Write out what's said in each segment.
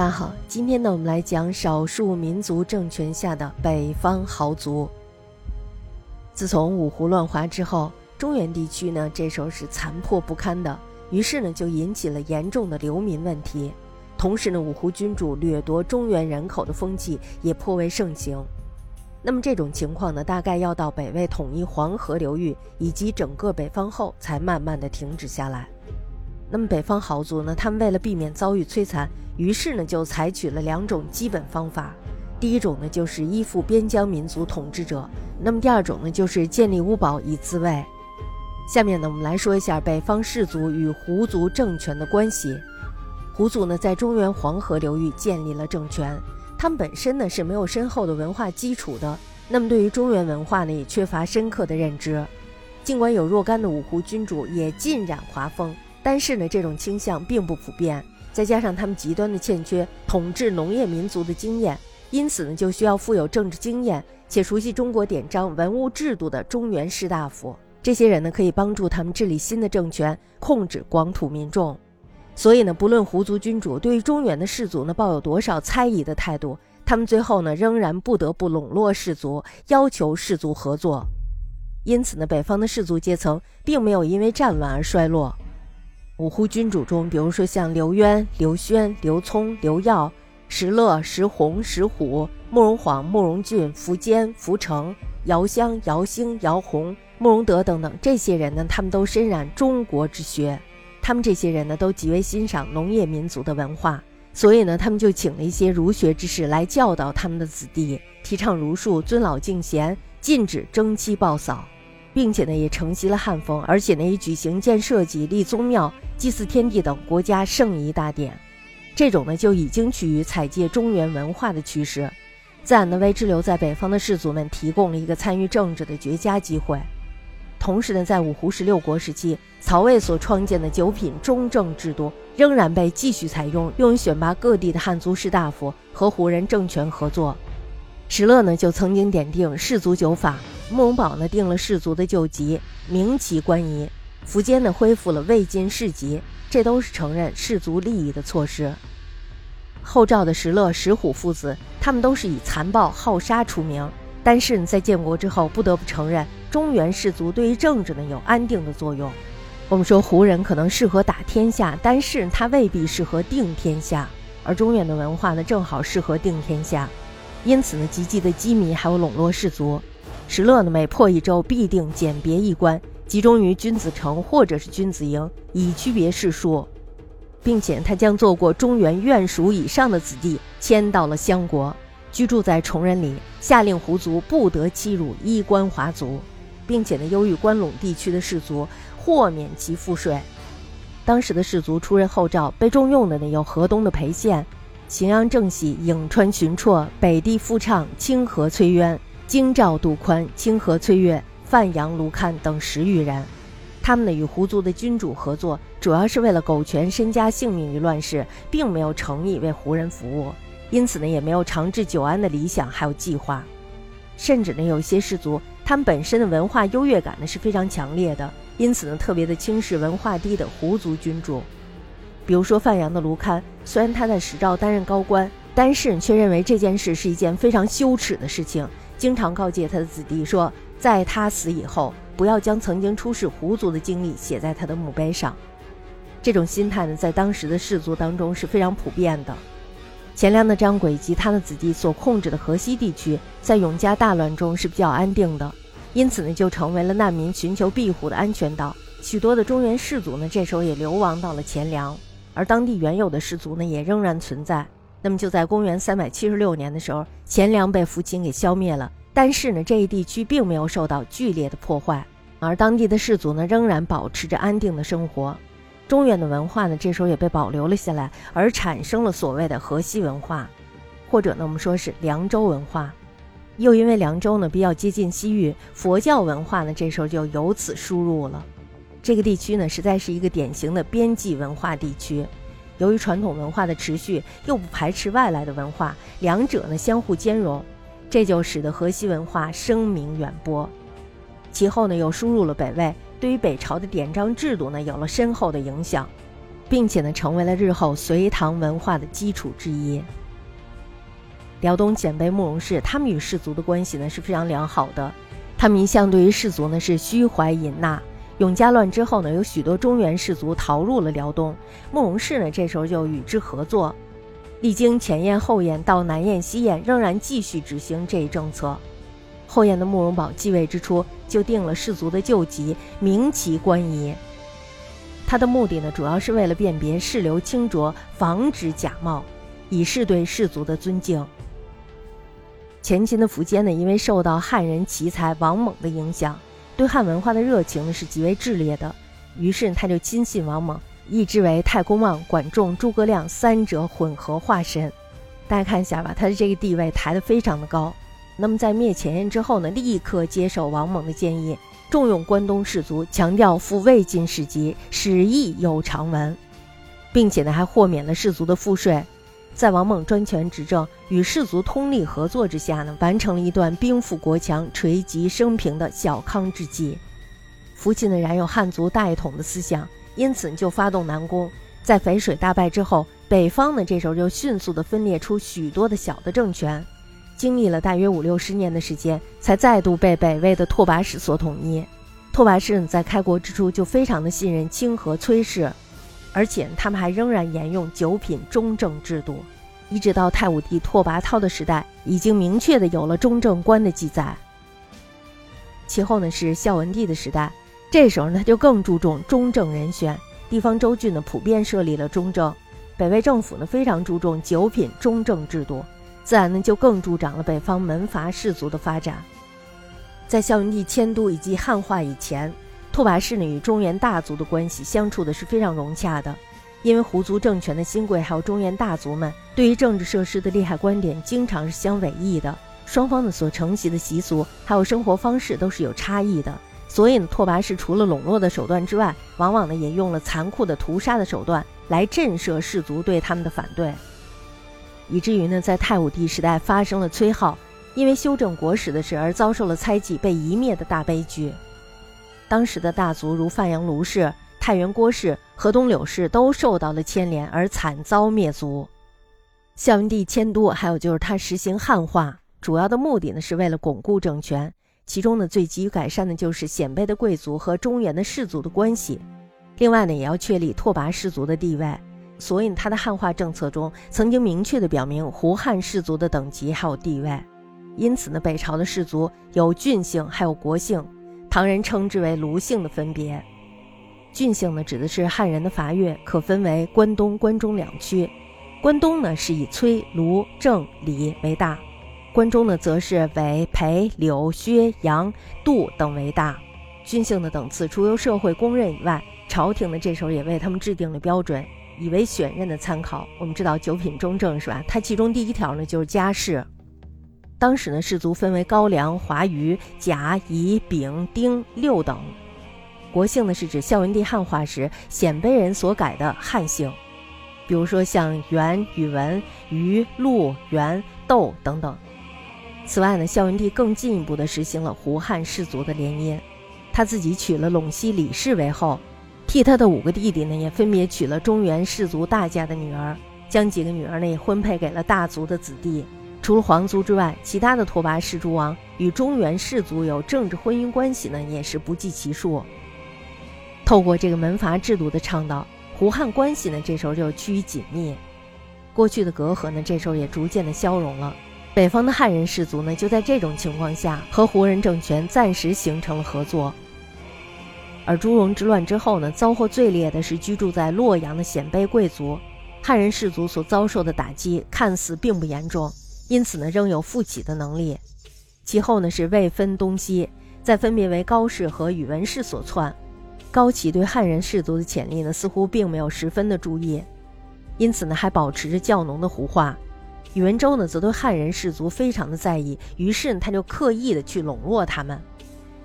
大家好，今天呢，我们来讲少数民族政权下的北方豪族。自从五胡乱华之后，中原地区呢，这时候是残破不堪的，于是呢，就引起了严重的流民问题。同时呢，五胡君主掠夺中原人口的风气也颇为盛行。那么这种情况呢，大概要到北魏统一黄河流域以及整个北方后，才慢慢的停止下来。那么北方豪族呢？他们为了避免遭遇摧残，于是呢就采取了两种基本方法。第一种呢就是依附边疆民族统治者，那么第二种呢就是建立屋堡以自卫。下面呢我们来说一下北方氏族与胡族政权的关系。胡族呢在中原黄河流域建立了政权，他们本身呢是没有深厚的文化基础的，那么对于中原文化呢也缺乏深刻的认知。尽管有若干的五胡君主也浸染华风。但是呢，这种倾向并不普遍，再加上他们极端的欠缺统治农业民族的经验，因此呢，就需要富有政治经验且熟悉中国典章文物制度的中原士大夫。这些人呢，可以帮助他们治理新的政权，控制广土民众。所以呢，不论胡族君主对于中原的士族呢抱有多少猜疑的态度，他们最后呢，仍然不得不笼络士族，要求士族合作。因此呢，北方的士族阶层并没有因为战乱而衰落。五胡君主中，比如说像刘渊、刘轩、刘聪、刘耀、石勒、石弘、石虎、慕容晃、慕容俊、苻坚、苻成、姚襄、姚兴、姚洪、慕容德等等这些人呢，他们都深染中国之学，他们这些人呢，都极为欣赏农业民族的文化，所以呢，他们就请了一些儒学之士来教导他们的子弟，提倡儒术、尊老敬贤，禁止征妻暴嫂。并且呢，也承袭了汉风，而且呢，也举行建社稷、立宗庙、祭祀天地等国家圣仪大典。这种呢，就已经趋于采借中原文化的趋势，自然呢，为滞留在北方的士族们提供了一个参与政治的绝佳机会。同时呢，在五胡十六国时期，曹魏所创建的九品中正制度仍然被继续采用，用于选拔各地的汉族士大夫和胡人政权合作。石勒呢，就曾经点定士族九法；慕容宝呢，定了士族的旧籍，明其官仪；苻坚呢，恢复了魏晋世籍，这都是承认士族利益的措施。后赵的石勒、石虎父子，他们都是以残暴好杀出名。但是呢在建国之后，不得不承认，中原士族对于政治呢有安定的作用。我们说胡人可能适合打天下，但是他未必适合定天下，而中原的文化呢，正好适合定天下。因此呢，积极的机密还有笼络士族。石勒呢，每破一州，必定简别一关，集中于君子城或者是君子营，以区别士庶，并且他将做过中原院属以上的子弟迁到了襄国，居住在崇仁里，下令胡族不得欺辱衣冠华族，并且呢，优于关陇地区的士族，豁免其赋税。当时的士族出任后赵，被重用的呢，有河东的裴宪。荥阳郑喜、颍川荀绰、北地傅畅、清河崔渊、京兆杜宽、清河崔岳、范阳卢堪等十余人，他们呢与胡族的君主合作，主要是为了苟全身家性命于乱世，并没有诚意为胡人服务，因此呢也没有长治久安的理想还有计划，甚至呢有些氏族，他们本身的文化优越感呢是非常强烈的，因此呢特别的轻视文化低的胡族君主。比如说范阳的卢堪，虽然他在史赵担任高官，但是却认为这件事是一件非常羞耻的事情，经常告诫他的子弟说，在他死以后，不要将曾经出使胡族的经历写在他的墓碑上。这种心态呢，在当时的氏族当中是非常普遍的。钱粮的张轨及他的子弟所控制的河西地区，在永嘉大乱中是比较安定的，因此呢，就成为了难民寻求庇护的安全岛。许多的中原氏族呢，这时候也流亡到了钱粮。而当地原有的氏族呢，也仍然存在。那么就在公元三百七十六年的时候，钱粮被父亲给消灭了。但是呢，这一地区并没有受到剧烈的破坏，而当地的氏族呢，仍然保持着安定的生活。中原的文化呢，这时候也被保留了下来，而产生了所谓的河西文化，或者呢，我们说是凉州文化。又因为凉州呢比较接近西域，佛教文化呢，这时候就由此输入了。这个地区呢，实在是一个典型的边际文化地区。由于传统文化的持续，又不排斥外来的文化，两者呢相互兼容，这就使得河西文化声名远播。其后呢，又输入了北魏，对于北朝的典章制度呢有了深厚的影响。并且呢，成为了日后隋唐文化的基础之一。辽东鲜卑慕容氏，他们与氏族的关系呢是非常良好的，他们一向对于氏族呢是虚怀隐纳。永嘉乱之后呢，有许多中原氏族逃入了辽东，慕容氏呢这时候就与之合作，历经前燕后燕到南燕西燕，仍然继续执行这一政策。后燕的慕容宝继位之初，就定了氏族的旧籍，明其官仪。他的目的呢，主要是为了辨别世流清浊，防止假冒，以示对氏族的尊敬。前秦的苻坚呢，因为受到汉人奇才王猛的影响。对汉文化的热情呢是极为炽烈的，于是他就亲信王猛，义之为太公望、管仲、诸葛亮三者混合化身。大家看一下吧，他的这个地位抬得非常的高。那么在灭前燕之后呢，立刻接受王猛的建议，重用关东士族，强调复魏晋史籍，史义有常文，并且呢还豁免了士族的赋税。在王猛专权执政、与士族通力合作之下呢，完成了一段兵富国强、垂及升平的小康之际。父亲呢燃有汉族大一统的思想，因此就发动南攻。在淝水大败之后，北方呢这时候就迅速的分裂出许多的小的政权，经历了大约五六十年的时间，才再度被北魏的拓跋氏所统一。拓跋氏在开国之初就非常的信任清河崔氏。而且他们还仍然沿用九品中正制度，一直到太武帝拓跋焘的时代，已经明确的有了中正官的记载。其后呢是孝文帝的时代，这时候呢他就更注重中正人选，地方州郡呢普遍设立了中正，北魏政府呢非常注重九品中正制度，自然呢就更助长了北方门阀士族的发展。在孝文帝迁都以及汉化以前。拓跋氏呢与中原大族的关系相处的是非常融洽的，因为胡族政权的新贵还有中原大族们对于政治设施的利害观点经常是相违异的，双方的所承袭的习俗还有生活方式都是有差异的，所以呢拓跋氏除了笼络的手段之外，往往呢也用了残酷的屠杀的手段来震慑士族对他们的反对，以至于呢在太武帝时代发生了崔浩因为修正国史的事而遭受了猜忌被夷灭的大悲剧。当时的大族如范阳卢氏、太原郭氏、河东柳氏都受到了牵连而惨遭灭族。孝文帝迁都，还有就是他实行汉化，主要的目的呢是为了巩固政权。其中呢最急于改善的就是鲜卑的贵族和中原的士族的关系。另外呢也要确立拓跋氏族的地位。所以他的汉化政策中曾经明确的表明胡汉氏族的等级还有地位。因此呢北朝的氏族有郡姓，还有国姓。唐人称之为卢姓的分别，郡姓呢指的是汉人的伐越，可分为关东、关中两区。关东呢是以崔、卢、郑、李为大，关中呢则是为裴、柳、薛、杨、杜等为大。郡姓的等次除由社会公认以外，朝廷呢这时候也为他们制定了标准，以为选任的参考。我们知道九品中正是吧？它其中第一条呢就是家世。当时呢，氏族分为高梁、华余、甲、乙、丙、丁六等。国姓呢，是指孝文帝汉化时鲜卑人所改的汉姓，比如说像元、宇文、于、陆、元、窦等等。此外呢，孝文帝更进一步的实行了胡汉氏族的联姻，他自己娶了陇西李氏为后，替他的五个弟弟呢，也分别娶了中原氏族大家的女儿，将几个女儿呢也婚配给了大族的子弟。除了皇族之外，其他的拓跋氏诸王与中原氏族有政治婚姻关系呢，也是不计其数。透过这个门阀制度的倡导，胡汉关系呢，这时候就趋于紧密。过去的隔阂呢，这时候也逐渐的消融了。北方的汉人氏族呢，就在这种情况下和胡人政权暂时形成了合作。而朱荣之乱之后呢，遭祸最烈的是居住在洛阳的鲜卑贵族，汉人氏族所遭受的打击看似并不严重。因此呢，仍有复起的能力。其后呢，是未分东西，再分别为高氏和宇文氏所篡。高齐对汉人氏族的潜力呢，似乎并没有十分的注意，因此呢，还保持着较浓的胡化。宇文周呢，则对汉人氏族非常的在意，于是呢他就刻意的去笼络他们，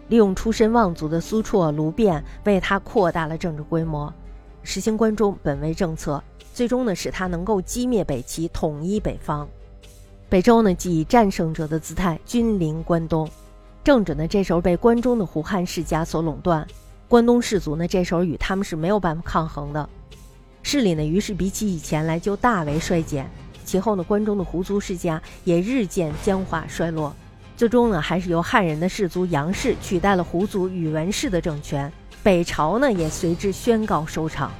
利用出身望族的苏绰、卢变，为他扩大了政治规模，实行关中本位政策，最终呢，使他能够击灭北齐，统一北方。北周呢，即以战胜者的姿态君临关东，政治呢这时候被关中的胡汉世家所垄断，关东士族呢这时候与他们是没有办法抗衡的。势力呢于是比起以前来就大为衰减。其后呢，关中的胡族世家也日渐僵化衰落，最终呢，还是由汉人的氏族杨氏取代了胡族宇文氏的政权，北朝呢也随之宣告收场。